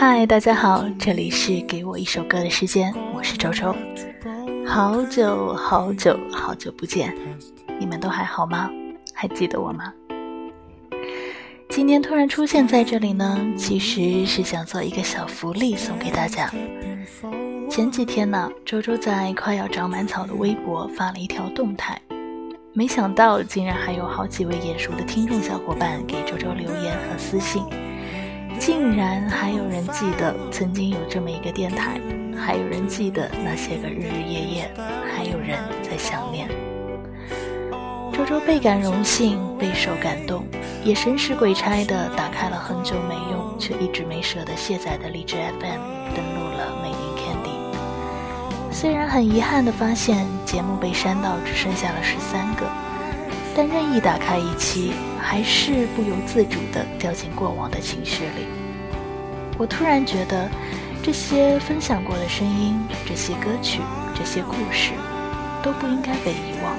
嗨，大家好，这里是给我一首歌的时间，我是周周。好久好久好久不见，你们都还好吗？还记得我吗？今天突然出现在这里呢，其实是想做一个小福利送给大家。前几天呢，周周在快要长满草的微博发了一条动态，没想到竟然还有好几位眼熟的听众小伙伴给周周留言和私信。竟然还有人记得曾经有这么一个电台，还有人记得那些个日日夜夜，还有人在想念。周周倍感荣幸，备受感动，也神使鬼差的打开了很久没用却一直没舍得卸载的荔枝 FM，登录了美宁 Candy。虽然很遗憾的发现节目被删到只剩下了十三个，但任意打开一期。还是不由自主地掉进过往的情绪里。我突然觉得，这些分享过的声音、这些歌曲、这些故事，都不应该被遗忘。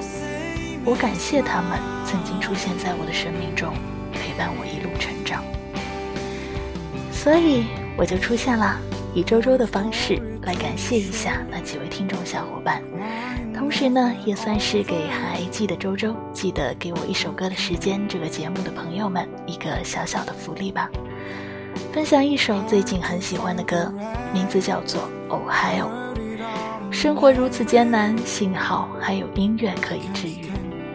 我感谢他们曾经出现在我的生命中，陪伴我一路成长。所以我就出现了，以周周的方式来感谢一下那几位听众小伙伴。同时呢，也算是给还记得周周、记得给我一首歌的时间这个节目的朋友们一个小小的福利吧。分享一首最近很喜欢的歌，名字叫做《Ohio》。生活如此艰难，幸好还有音乐可以治愈。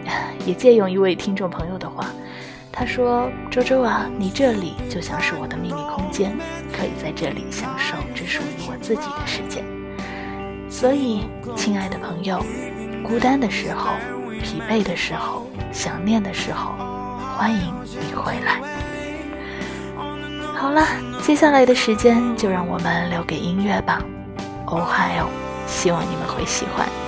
也借用一位听众朋友的话，他说：“周周啊，你这里就像是我的秘密空间，可以在这里享受只属于我自己的时间。”所以，亲爱的朋友，孤单的时候、疲惫的时候、想念的时候，欢迎你回来。好了，接下来的时间就让我们留给音乐吧。Ohio，希望你们会喜欢。